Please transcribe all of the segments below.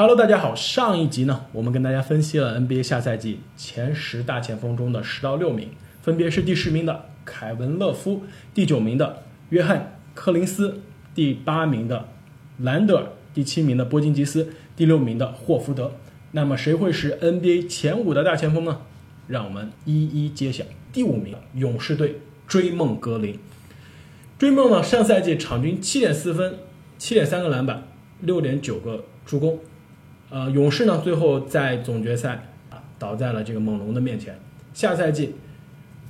Hello，大家好。上一集呢，我们跟大家分析了 NBA 下赛季前十大前锋中的十到六名，分别是第十名的凯文·勒夫，第九名的约翰·柯林斯，第八名的兰德尔，第七名的波金吉斯，第六名的霍福德。那么谁会是 NBA 前五的大前锋呢？让我们一一揭晓。第五名，勇士队追梦格林。追梦呢，上赛季场均七点四分，七点三个篮板，六点九个助攻。呃，勇士呢，最后在总决赛啊倒在了这个猛龙的面前。下赛季，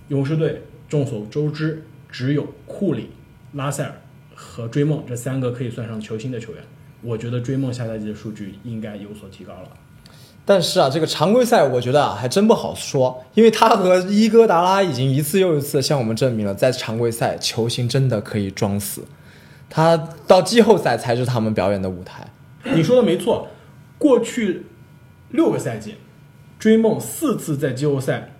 勇士队众所周知只有库里、拉塞尔和追梦这三个可以算上球星的球员。我觉得追梦下赛季的数据应该有所提高了。但是啊，这个常规赛我觉得啊还真不好说，因为他和伊戈达拉已经一次又一次向我们证明了，在常规赛球星真的可以装死，他到季后赛才是他们表演的舞台。你说的没错。过去六个赛季，追梦四次在季后赛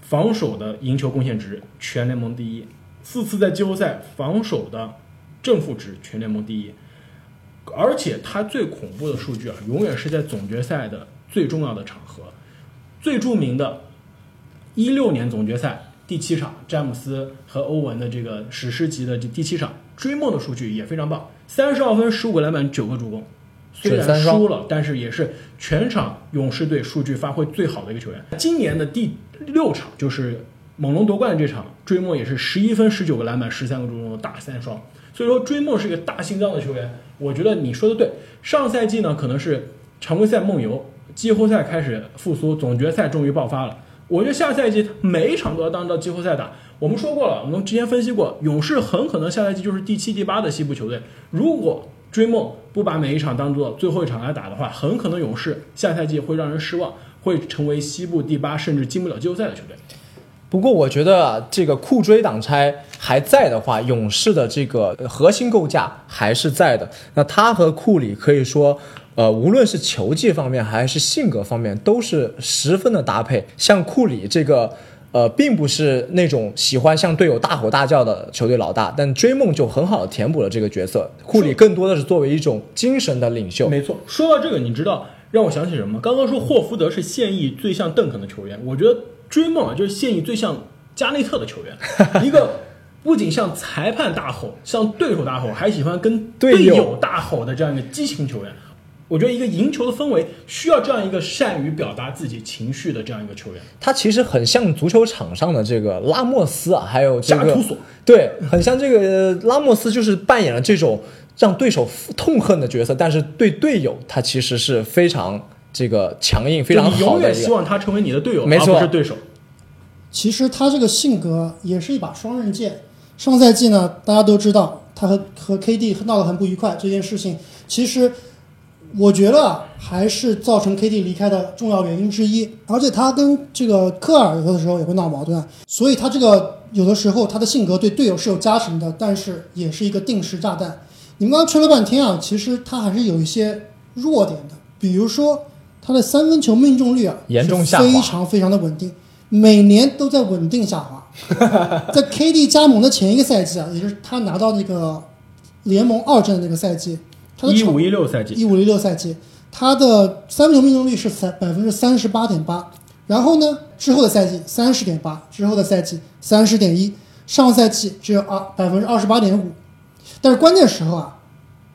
防守的赢球贡献值全联盟第一，四次在季后赛防守的正负值全联盟第一，而且他最恐怖的数据啊，永远是在总决赛的最重要的场合，最著名的，一六年总决赛第七场，詹姆斯和欧文的这个史诗级的这第七场，追梦的数据也非常棒，三十二分，十五个篮板，九个助攻。虽然输了，但是也是全场勇士队数据发挥最好的一个球员。今年的第六场就是猛龙夺冠的这场，追梦也是十一分、十九个篮板、十三个助攻的大三双。所以说，追梦是一个大心脏的球员。我觉得你说的对。上赛季呢，可能是常规赛梦游，季后赛开始复苏，总决赛终于爆发了。我觉得下赛季每一场都要当到季后赛打。我们说过了，我们之前分析过，勇士很可能下赛季就是第七、第八的西部球队。如果追梦不把每一场当做最后一场来打的话，很可能勇士下赛季会让人失望，会成为西部第八甚至进不了季后赛的球队。不过我觉得这个库追挡拆还在的话，勇士的这个核心构架还是在的。那他和库里可以说，呃，无论是球技方面还是性格方面，都是十分的搭配。像库里这个。呃，并不是那种喜欢向队友大吼大叫的球队老大，但追梦就很好的填补了这个角色。库里更多的是作为一种精神的领袖。没错，说到这个，你知道让我想起什么？刚刚说霍福德是现役最像邓肯的球员，我觉得追梦啊就是现役最像加内特的球员，一个不仅向裁判大吼，向对手大吼，还喜欢跟队友大吼的这样一个激情球员。我觉得一个赢球的氛围需要这样一个善于表达自己情绪的这样一个球员。他其实很像足球场上的这个拉莫斯啊，还有加图索。对，很像这个拉莫斯，就是扮演了这种让对手痛恨的角色，但是对队友他其实是非常这个强硬、非常好的。永远希望他成为你的队友，没错，是对手。其实他这个性格也是一把双刃剑。上赛季呢，大家都知道他和和 KD 闹得很不愉快，这件事情其实。我觉得还是造成 KD 离开的重要原因之一，而且他跟这个科尔有的时候也会闹矛盾，所以他这个有的时候他的性格对队友是有加成的，但是也是一个定时炸弹。你们刚刚吹了半天啊，其实他还是有一些弱点的，比如说他的三分球命中率啊严重下滑，非常非常的稳定，每年都在稳定下滑。在 KD 加盟的前一个赛季啊，也就是他拿到那个联盟二战的那个赛季。一五一六赛季，一五一六赛季，他的三分球命中率是三百分之三十八点八。然后呢，之后的赛季三十点八，之后的赛季三十点一，上赛季只有二百分之二十八点五。但是关键时候啊，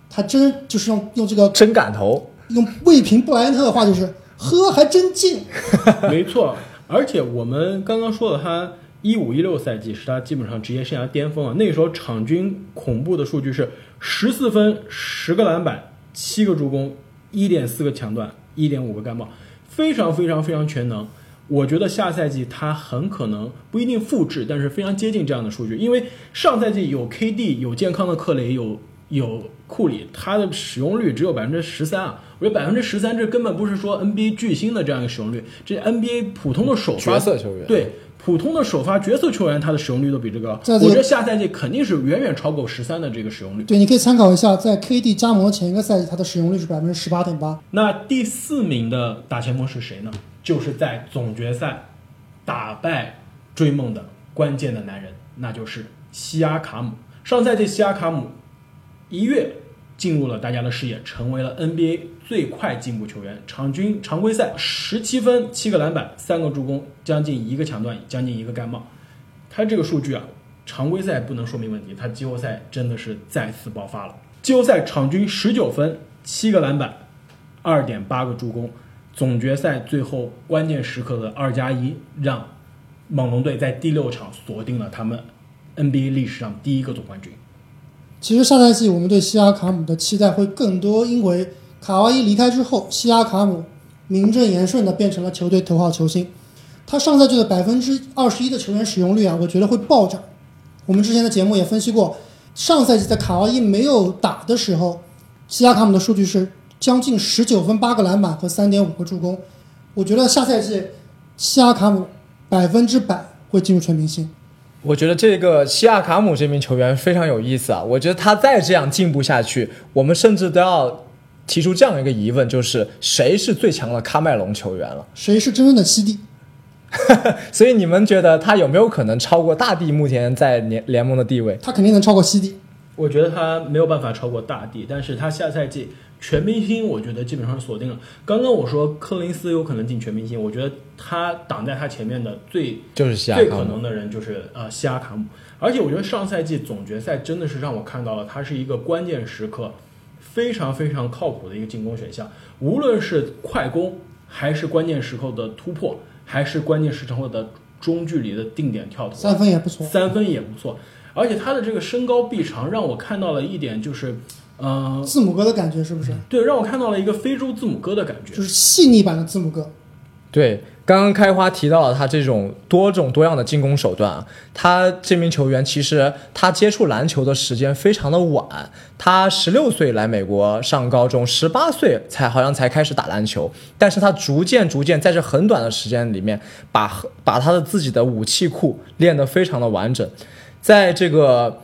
他真就是用用这个真敢投，用卫平布莱恩特的话就是呵还真进。没错，而且我们刚刚说的他。一五一六赛季是他基本上职业生涯巅峰啊！那个时候场均恐怖的数据是十四分、十个篮板、七个助攻、一点四个抢断、一点五个干帽，非常非常非常全能。我觉得下赛季他很可能不一定复制，但是非常接近这样的数据，因为上赛季有 KD、有健康的克雷、有有库里，他的使用率只有百分之十三啊！我觉得百分之十三这根本不是说 NBA 巨星的这样一个使用率，这 NBA 普通的首发角色球员对。普通的首发角色球员，他的使用率都比这个高。我觉得下赛季肯定是远远超过十三的这个使用率。对，你可以参考一下，在 KD 加盟前一个赛季，他的使用率是百分之十八点八。那第四名的打前锋是谁呢？就是在总决赛打败追梦的关键的男人，那就是西亚卡姆。上赛季西亚卡姆一跃进入了大家的视野，成为了 NBA 最快进步球员。场均常规赛十七分、七个篮板、三个助攻，将近一个抢断，将近一个盖帽。他这个数据啊，常规赛不能说明问题，他季后赛真的是再次爆发了。季后赛场均十九分、七个篮板、二点八个助攻，总决赛最后关键时刻的二加一，让猛龙队在第六场锁定了他们 NBA 历史上第一个总冠军。其实上赛季我们对西亚卡姆的期待会更多，因为卡哇伊离开之后，西亚卡姆名正言顺的变成了球队头号球星。他上赛季的百分之二十一的球员使用率啊，我觉得会暴涨。我们之前的节目也分析过，上赛季在卡哇伊没有打的时候，西亚卡姆的数据是将近十九分、八个篮板和三点五个助攻。我觉得下赛季西亚卡姆百分之百会进入全明星。我觉得这个西亚卡姆这名球员非常有意思啊！我觉得他再这样进步下去，我们甚至都要提出这样一个疑问：就是谁是最强的喀麦隆球员了？谁是真正的西帝？所以你们觉得他有没有可能超过大帝目前在联联盟的地位？他肯定能超过西帝。我觉得他没有办法超过大帝，但是他下赛季全明星，我觉得基本上锁定了。刚刚我说柯林斯有可能进全明星，我觉得他挡在他前面的最就是西亚最。可能的人就是呃西亚卡姆，而且我觉得上赛季总决赛真的是让我看到了他是一个关键时刻非常非常靠谱的一个进攻选项，无论是快攻还是关键时刻的突破，还是关键时刻的中距离的定点跳投，三分也不错。三分也不错，而且他的这个身高臂长让我看到了一点就是，呃，字母哥的感觉是不是？对，让我看到了一个非洲字母哥的感觉就。是细腻版的字母哥。对，刚刚开花提到了他这种多种多样的进攻手段啊，他这名球员其实他接触篮球的时间非常的晚，他十六岁来美国上高中，十八岁才好像才开始打篮球，但是他逐渐逐渐在这很短的时间里面，把把他的自己的武器库练得非常的完整，在这个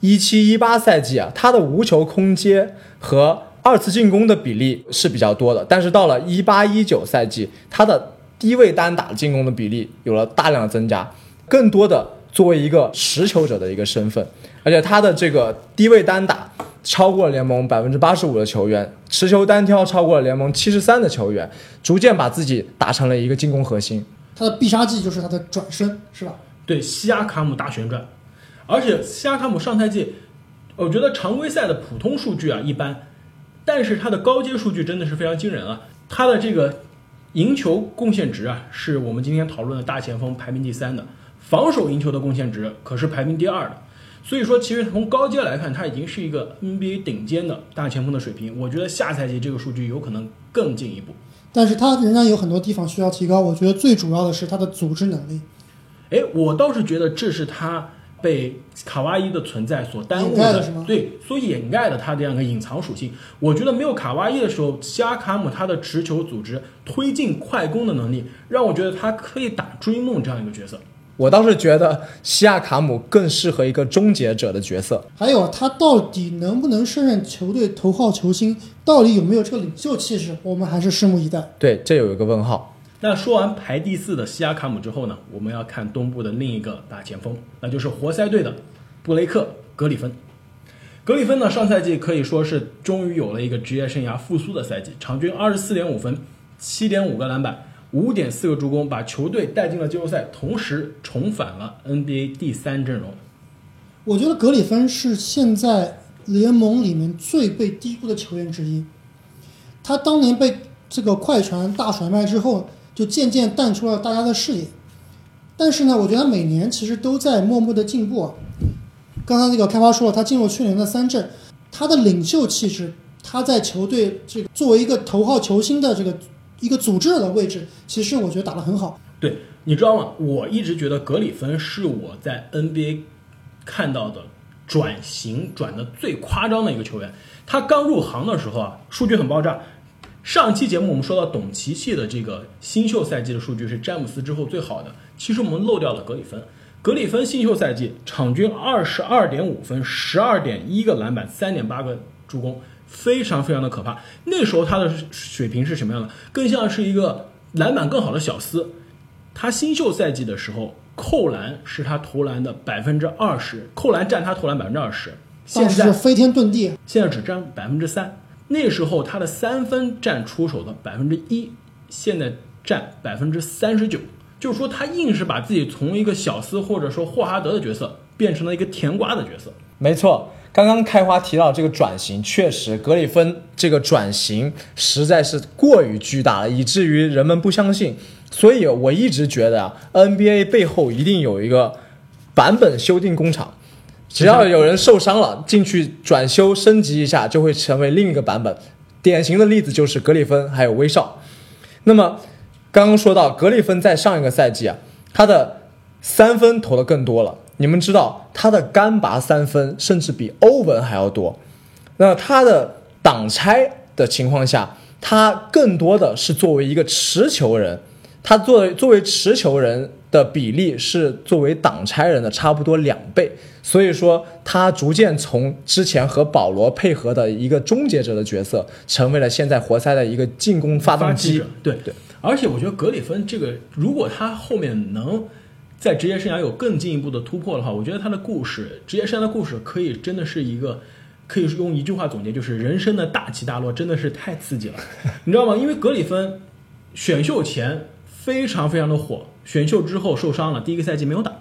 一七一八赛季啊，他的无球空接和二次进攻的比例是比较多的，但是到了一八一九赛季，他的低位单打进攻的比例有了大量的增加，更多的作为一个持球者的一个身份，而且他的这个低位单打超过了联盟百分之八十五的球员，持球单挑超过了联盟七十三的球员，逐渐把自己打成了一个进攻核心。他的必杀技就是他的转身，是吧？对，西亚卡姆大旋转，而且西亚卡姆上赛季，我觉得常规赛的普通数据啊一般，但是他的高阶数据真的是非常惊人啊！他的这个赢球贡献值啊，是我们今天讨论的大前锋排名第三的，防守赢球的贡献值可是排名第二的。所以说，其实从高阶来看，他已经是一个 NBA 顶尖的大前锋的水平。我觉得下赛季这个数据有可能更进一步。但是他仍然有很多地方需要提高。我觉得最主要的是他的组织能力。哎，我倒是觉得这是他被卡哇伊的存在所耽误的是吗对，所掩盖了他这样一个隐藏属性。我觉得没有卡哇伊的时候，西亚卡姆他的持球组织、推进快攻的能力，让我觉得他可以打追梦这样一个角色。我倒是觉得西亚卡姆更适合一个终结者的角色。还有他到底能不能胜任球队头号球星，到底有没有这个领袖气势，我们还是拭目以待。对，这有一个问号。那说完排第四的西亚卡姆之后呢，我们要看东部的另一个大前锋，那就是活塞队的布雷克·格里芬。格里芬呢，上赛季可以说是终于有了一个职业生涯复苏的赛季，场均二十四点五分，七点五个篮板，五点四个助攻，把球队带进了季后赛，同时重返了 NBA 第三阵容。我觉得格里芬是现在联盟里面最被低估的球员之一。他当年被这个快船大甩卖之后，就渐渐淡出了大家的视野。但是呢，我觉得他每年其实都在默默的进步啊。刚刚那个开发说了，他进入去年的三阵，他的领袖气质，他在球队这个作为一个头号球星的这个一个组织的位置，其实我觉得打得很好。对，你知道吗？我一直觉得格里芬是我在 NBA 看到的转型转的最夸张的一个球员。他刚入行的时候啊，数据很爆炸。上期节目我们说到董琪琪的这个新秀赛季的数据是詹姆斯之后最好的，其实我们漏掉了格里芬。格里芬新秀赛季场均二十二点五分，十二点一个篮板，三点八个助攻，非常非常的可怕。那时候他的水平是什么样的？更像是一个篮板更好的小斯。他新秀赛季的时候，扣篮是他投篮的百分之二十，扣篮占他投篮百分之二十，现在是飞天遁地，现在只占百分之三。那时候他的三分占出手的百分之一，现在占百分之三十九。就是说，他硬是把自己从一个小斯或者说霍华德的角色变成了一个甜瓜的角色。没错，刚刚开花提到这个转型，确实格里芬这个转型实在是过于巨大了，以至于人们不相信。所以我一直觉得啊，NBA 背后一定有一个版本修订工厂，只要有人受伤了，进去转修升级一下，就会成为另一个版本。典型的例子就是格里芬还有威少。那么刚刚说到格里芬在上一个赛季啊，他的三分投的更多了。你们知道他的干拔三分甚至比欧文还要多。那他的挡拆的情况下，他更多的是作为一个持球人，他作为作为持球人的比例是作为挡拆人的差不多两倍。所以说，他逐渐从之前和保罗配合的一个终结者的角色，成为了现在活塞的一个进攻发动机。对对，而且我觉得格里芬这个，如果他后面能在职业生涯有更进一步的突破的话，我觉得他的故事，职业生涯的故事，可以真的是一个，可以用一句话总结，就是人生的大起大落，真的是太刺激了，你知道吗？因为格里芬选秀前非常非常的火，选秀之后受伤了，第一个赛季没有打。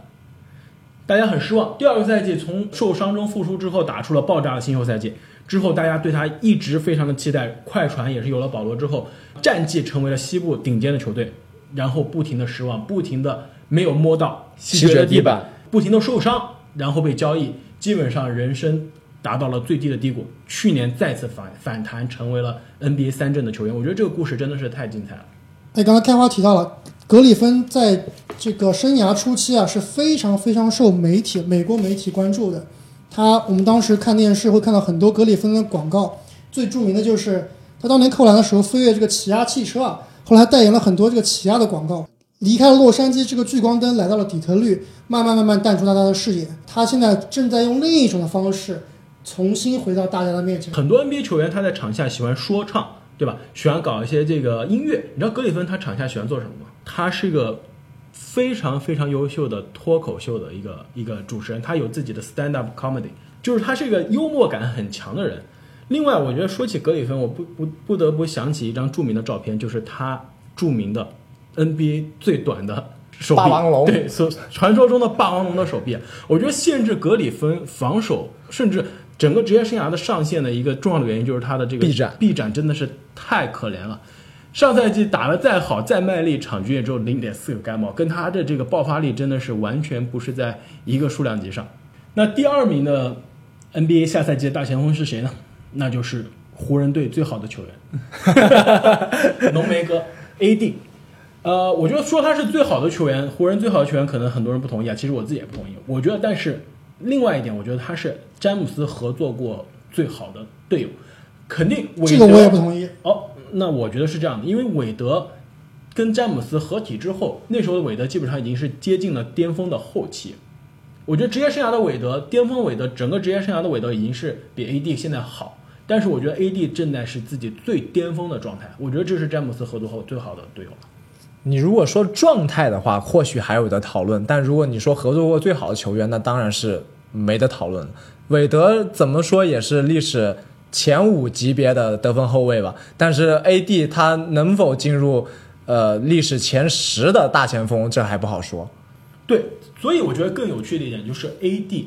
大家很失望。第二个赛季从受伤中复出之后，打出了爆炸的新秀赛季。之后大家对他一直非常的期待。快船也是有了保罗之后，战绩成为了西部顶尖的球队，然后不停的失望，不停的没有摸到西决的地板，不停的受伤，然后被交易，基本上人生达到了最低的低谷。去年再次反反弹，成为了 NBA 三阵的球员。我觉得这个故事真的是太精彩了。哎，刚才开花提到了格里芬在这个生涯初期啊是非常非常受媒体美国媒体关注的。他我们当时看电视会看到很多格里芬的广告，最著名的就是他当年扣篮的时候飞跃这个起亚汽车啊，后来还代言了很多这个起亚的广告。离开了洛杉矶这个聚光灯，来到了底特律，慢慢慢慢淡出大家的视野。他现在正在用另一种的方式重新回到大家的面前。很多 NBA 球员他在场下喜欢说唱，对吧？喜欢搞一些这个音乐。你知道格里芬他场下喜欢做什么吗？他是一个非常非常优秀的脱口秀的一个一个主持人，他有自己的 stand up comedy，就是他是一个幽默感很强的人。另外，我觉得说起格里芬，我不不不得不想起一张著名的照片，就是他著名的 NBA 最短的手臂，霸王龙对，所传说中的霸王龙的手臂。我觉得限制格里芬防守，甚至整个职业生涯的上限的一个重要的原因，就是他的这个臂展臂展真的是太可怜了。上赛季打得再好再卖力，场均也只有零点四个盖帽，跟他的这个爆发力真的是完全不是在一个数量级上。那第二名的 NBA 下赛季的大前锋是谁呢？那就是湖人队最好的球员，浓眉哥 AD。呃，我觉得说他是最好的球员，湖人最好的球员，可能很多人不同意啊。其实我自己也不同意。我觉得，但是另外一点，我觉得他是詹姆斯合作过最好的队友，肯定这个我也不同意。哦，那我觉得是这样的，因为韦德跟詹姆斯合体之后，那时候的韦德基本上已经是接近了巅峰的后期。我觉得职业生涯的韦德，巅峰韦德，整个职业生涯的韦德已经是比 AD 现在好，但是我觉得 AD 正在是自己最巅峰的状态。我觉得这是詹姆斯合作后最好的队友了。你如果说状态的话，或许还有的讨论；但如果你说合作过最好的球员，那当然是没得讨论。韦德怎么说也是历史前五级别的得分后卫吧，但是 AD 他能否进入呃历史前十的大前锋，这还不好说。对，所以我觉得更有趣的一点就是 AD，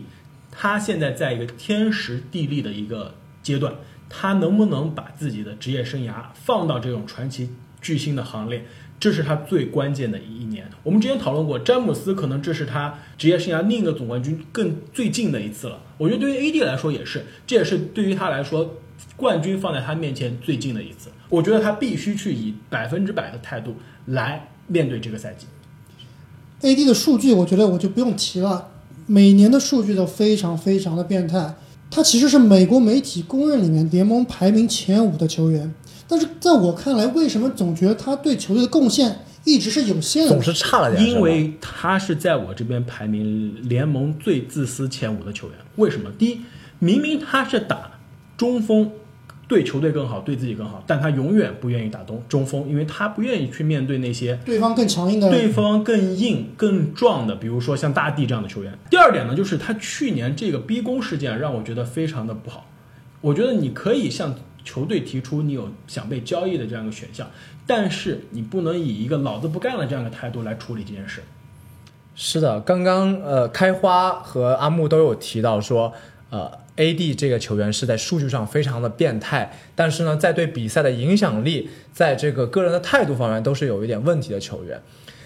他现在在一个天时地利的一个阶段，他能不能把自己的职业生涯放到这种传奇巨星的行列，这是他最关键的一年。我们之前讨论过，詹姆斯可能这是他职业生涯另一个总冠军更最近的一次了。我觉得对于 AD 来说也是，这也是对于他来说，冠军放在他面前最近的一次。我觉得他必须去以百分之百的态度来面对这个赛季。AD 的数据，我觉得我就不用提了，每年的数据都非常非常的变态。他其实是美国媒体公认里面联盟排名前五的球员，但是在我看来，为什么总觉得他对球队的贡献一直是有限的？总是差了点，因为他是在我这边排名联盟最自私前五的球员。为什么？第一，明明他是打中锋，对球队更好，对自己更好，但他永远不愿意打中中锋，因为他不愿意去面对那些对方更强硬的，对方更硬、更壮的，比如说像大帝这样的球员。第二点呢，就是他去年这个逼宫事件让我觉得非常的不好。我觉得你可以向球队提出你有想被交易的这样一个选项，但是你不能以一个老子不干了这样的态度来处理这件事。是的，刚刚呃，开花和阿木都有提到说，呃，AD 这个球员是在数据上非常的变态，但是呢，在对比赛的影响力，在这个个人的态度方面都是有一点问题的球员。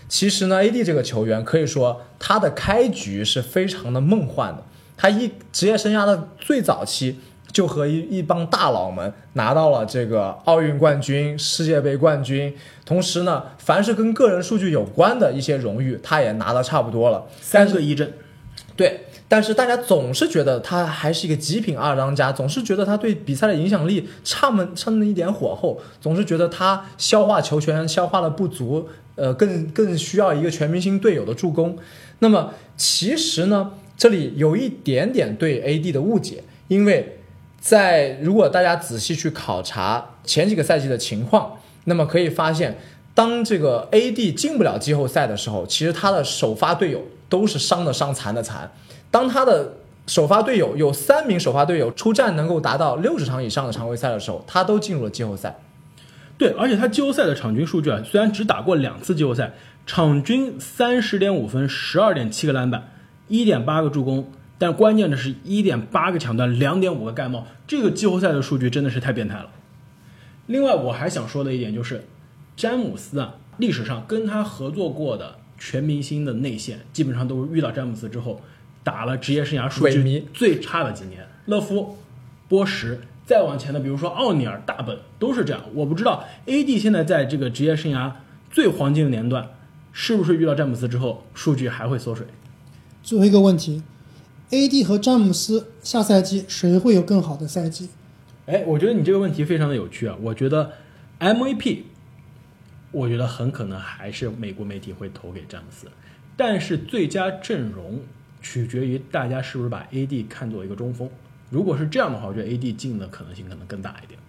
其实呢，AD 这个球员可以说他的开局是非常的梦幻的，他一职业生涯的最早期。就和一一帮大佬们拿到了这个奥运冠军、世界杯冠军，同时呢，凡是跟个人数据有关的一些荣誉，他也拿的差不多了，三个一阵。对，但是大家总是觉得他还是一个极品二当家，总是觉得他对比赛的影响力差么差那么一点火候，总是觉得他消化球权消化的不足，呃，更更需要一个全明星队友的助攻。那么其实呢，这里有一点点对 AD 的误解，因为。在如果大家仔细去考察前几个赛季的情况，那么可以发现，当这个 AD 进不了季后赛的时候，其实他的首发队友都是伤的伤，残的残。当他的首发队友有三名首发队友出战能够达到六十场以上的常规赛的时候，他都进入了季后赛。对，而且他季后赛的场均数据啊，虽然只打过两次季后赛，场均三十点五分，十二点七个篮板，一点八个助攻。但关键的是，一点八个抢断，两点五个盖帽，这个季后赛的数据真的是太变态了。另外，我还想说的一点就是，詹姆斯啊，历史上跟他合作过的全明星的内线，基本上都是遇到詹姆斯之后，打了职业生涯数据最差的几年。勒夫、波什，再往前的，比如说奥尼尔、大本，都是这样。我不知道 AD 现在在这个职业生涯最黄金的年段，是不是遇到詹姆斯之后，数据还会缩水？最后一个问题。A.D. 和詹姆斯下赛季谁会有更好的赛季？哎，我觉得你这个问题非常的有趣啊！我觉得 MVP，我觉得很可能还是美国媒体会投给詹姆斯，但是最佳阵容取决于大家是不是把 A.D. 看作一个中锋。如果是这样的话，我觉得 A.D. 进的可能性可能更大一点。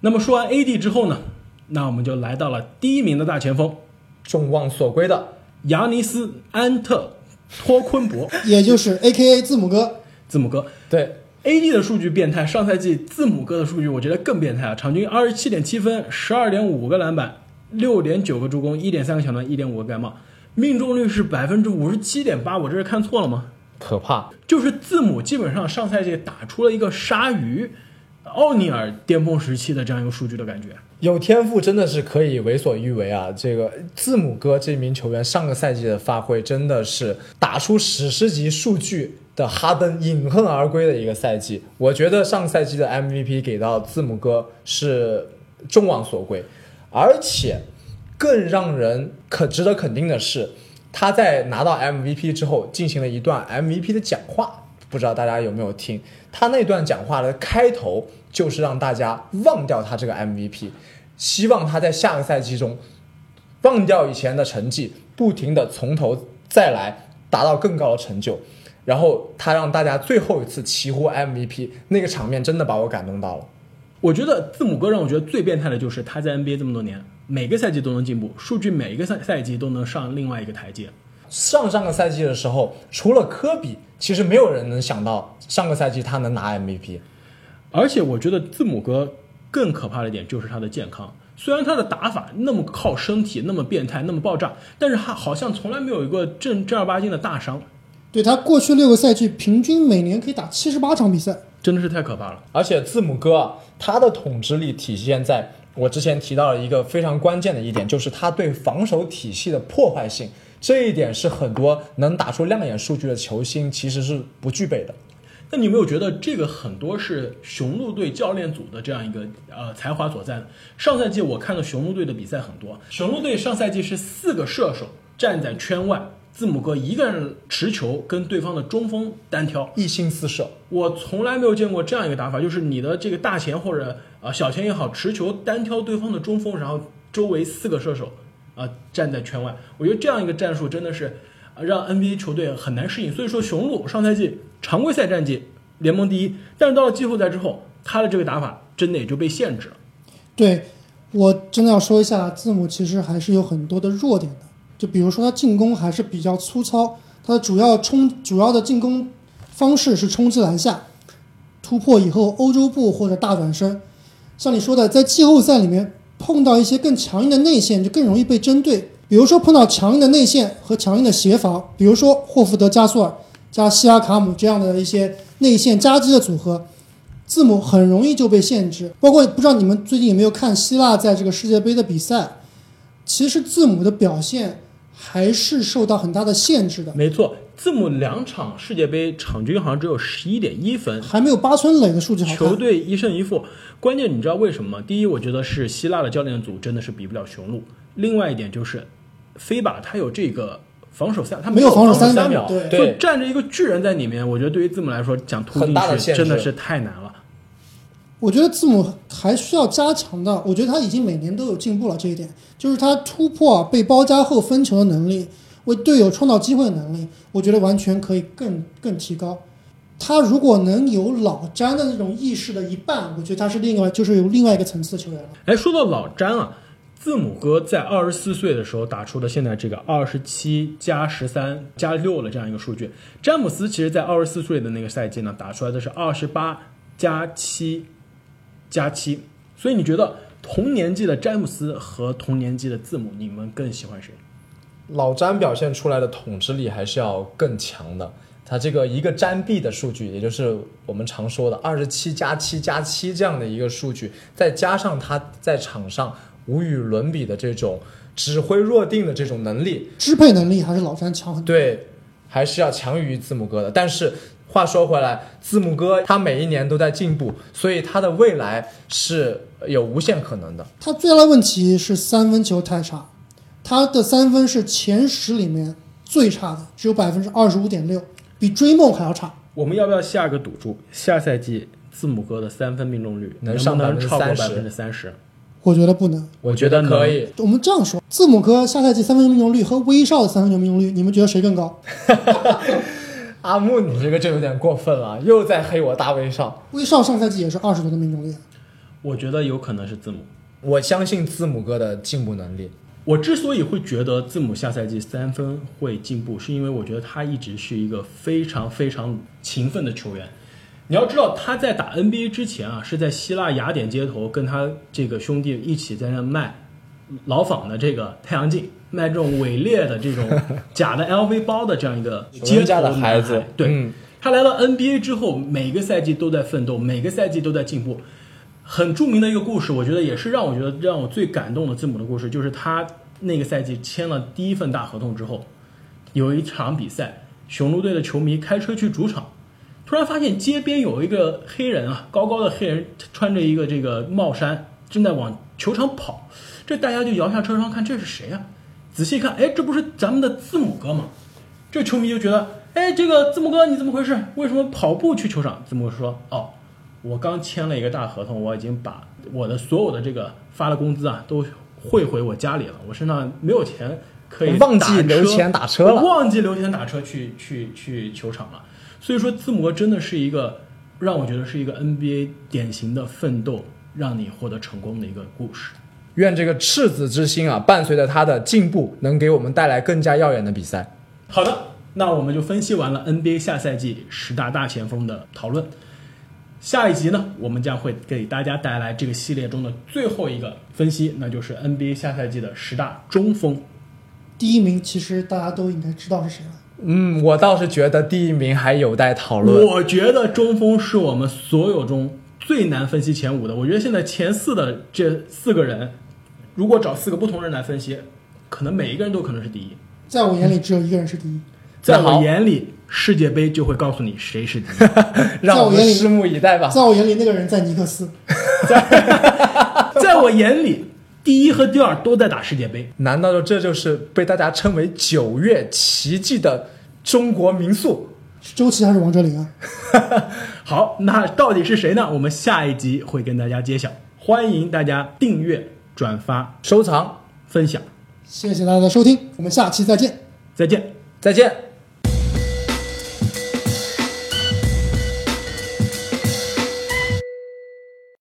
那么说完 A.D. 之后呢，那我们就来到了第一名的大前锋，众望所归的扬尼斯·安特。托昆博，也就是 A K A 字母哥，字母哥。对。A D 的数据变态，上赛季字母哥的数据我觉得更变态啊！场均二十七点七分，十二点五个篮板，六点九个助攻，一点三个抢断，一点五个盖帽，命中率是百分之五十七点八，我这是看错了吗？可怕，就是字母基本上上赛季打出了一个鲨鱼，奥尼尔巅峰时期的这样一个数据的感觉。有天赋真的是可以为所欲为啊！这个字母哥这名球员上个赛季的发挥真的是打出史诗级数据的哈登饮恨而归的一个赛季。我觉得上赛季的 MVP 给到字母哥是众望所归，而且更让人可值得肯定的是，他在拿到 MVP 之后进行了一段 MVP 的讲话，不知道大家有没有听？他那段讲话的开头就是让大家忘掉他这个 MVP。希望他在下个赛季中忘掉以前的成绩，不停的从头再来，达到更高的成就。然后他让大家最后一次齐呼 MVP，那个场面真的把我感动到了。我觉得字母哥让我觉得最变态的就是他在 NBA 这么多年，每个赛季都能进步，数据每一个赛赛季都能上另外一个台阶。上上个赛季的时候，除了科比，其实没有人能想到上个赛季他能拿 MVP。而且我觉得字母哥。更可怕的一点就是他的健康。虽然他的打法那么靠身体，那么变态，那么爆炸，但是他好像从来没有一个正正儿八经的大伤。对他过去六个赛季，平均每年可以打七十八场比赛，真的是太可怕了。而且字母哥他的统治力体现在我之前提到了一个非常关键的一点，就是他对防守体系的破坏性。这一点是很多能打出亮眼数据的球星其实是不具备的。那你有没有觉得这个很多是雄鹿队教练组的这样一个呃才华所在呢？上赛季我看到雄鹿队的比赛很多，雄鹿队上赛季是四个射手站在圈外，字母哥一个人持球跟对方的中锋单挑，一心四射。我从来没有见过这样一个打法，就是你的这个大前或者啊小前也好，持球单挑对方的中锋，然后周围四个射手啊站在圈外。我觉得这样一个战术真的是让 NBA 球队很难适应。所以说雄鹿上赛季。常规赛战绩联盟第一，但是到了季后赛之后，他的这个打法真的也就被限制了。对我真的要说一下，字母其实还是有很多的弱点的，就比如说他进攻还是比较粗糙，他的主要冲主要的进攻方式是冲击篮下，突破以后欧洲步或者大转身。像你说的，在季后赛里面碰到一些更强硬的内线，就更容易被针对。比如说碰到强硬的内线和强硬的协防，比如说霍福德加索尔加西亚卡姆这样的一些内线夹击的组合，字母很容易就被限制。包括不知道你们最近有没有看希腊在这个世界杯的比赛，其实字母的表现还是受到很大的限制的，没错，字母两场世界杯场均好像只有十一点一分，还没有八村垒的数据好。球队一胜一负。关键你知道为什么吗？第一，我觉得是希腊的教练组真的是比不了雄鹿；另外一点就是，飞吧他有这个防守三，他没有防守三三秒，对就站着一个巨人在里面，我觉得对于字母来说讲突进去真的是太难了。我觉得字母还需要加强的，我觉得他已经每年都有进步了。这一点就是他突破被包夹后分球的能力，为队友创造机会的能力，我觉得完全可以更更提高。他如果能有老詹的那种意识的一半，我觉得他是另外就是有另外一个层次的球员了。哎，说到老詹啊，字母哥在二十四岁的时候打出了现在这个二十七加十三加六的这样一个数据。詹姆斯其实在二十四岁的那个赛季呢，打出来的是二十八加七加七。所以你觉得同年纪的詹姆斯和同年纪的字母，你们更喜欢谁？老詹表现出来的统治力还是要更强的。他这个一个占臂的数据，也就是我们常说的二十七加七加七这样的一个数据，再加上他在场上无与伦比的这种指挥若定的这种能力，支配能力还是老詹强很多。对，还是要强于字母哥的。但是话说回来，字母哥他每一年都在进步，所以他的未来是有无限可能的。他最大的问题是三分球太差，他的三分是前十里面最差的，只有百分之二十五点六，比追梦还要差。我们要不要下个赌注？下赛季字母哥的三分命中率能上不能超过百30%分之三十？我觉得不能。我觉得可以。我们这样说，字母哥下赛季三分球命中率和威少的三分球命中率，你们觉得谁更高？阿木，你这个就有点过分了，又在黑我大威少。威少上赛季也是二十多的命中率，我觉得有可能是字母。我相信字母哥的进步能力。我之所以会觉得字母下赛季三分会进步，是因为我觉得他一直是一个非常非常勤奋的球员。你要知道，他在打 NBA 之前啊，是在希腊雅典街头跟他这个兄弟一起在那卖老仿的这个太阳镜，卖这种伪劣的这种 假的 LV 包的这样一个街头家的孩子对，嗯他来到 NBA 之后，每个赛季都在奋斗，每个赛季都在进步。很著名的一个故事，我觉得也是让我觉得让我最感动的字母的故事，就是他那个赛季签了第一份大合同之后，有一场比赛，雄鹿队的球迷开车去主场，突然发现街边有一个黑人啊，高高的黑人穿着一个这个帽衫，正在往球场跑。这大家就摇下车窗看这是谁呀、仔细看，哎，这不是咱们的字母哥吗？这球迷就觉得，哎，这个字母哥你怎么回事？为什么跑步去球场？字母哥说，哦，我刚签了一个大合同，我已经把我的所有的这个发的工资啊都汇回我家里了，我身上没有钱可以忘记留钱打车了忘记留钱打车去去去球场了。所以说，字母哥真的是一个让我觉得是一个 NBA 典型的奋斗，让你获得成功的一个故事。愿这个赤子之心啊，伴随着他的进步，能给我们带来更加耀眼的比赛。好的，那我们就分析完了 NBA 下赛季十大大前锋的讨论。下一集呢，我们将会给大家带来这个系列中的最后一个分析，那就是 NBA 下赛季的十大中锋。第一名其实大家都应该知道是谁了。嗯，我倒是觉得第一名还有待讨论。我觉得中锋是我们所有中最难分析前五的。我觉得现在前四的这四个人，如果找四个不同人来分析，可能每一个人都可能是第一。在我眼里，只有一个人是第一。在我眼里，世界杯就会告诉你谁是第一。让我眼里们拭目以待吧。在我眼里，那个人在尼克斯。在我眼里，第一和第二都在打世界杯。难道这就是被大家称为九月奇迹的中国民宿？是周琦还是王哲林啊？好，那到底是谁呢？我们下一集会跟大家揭晓。欢迎大家订阅、转发、收藏，分享，谢谢大家的收听，我们下期再见。再见。再见。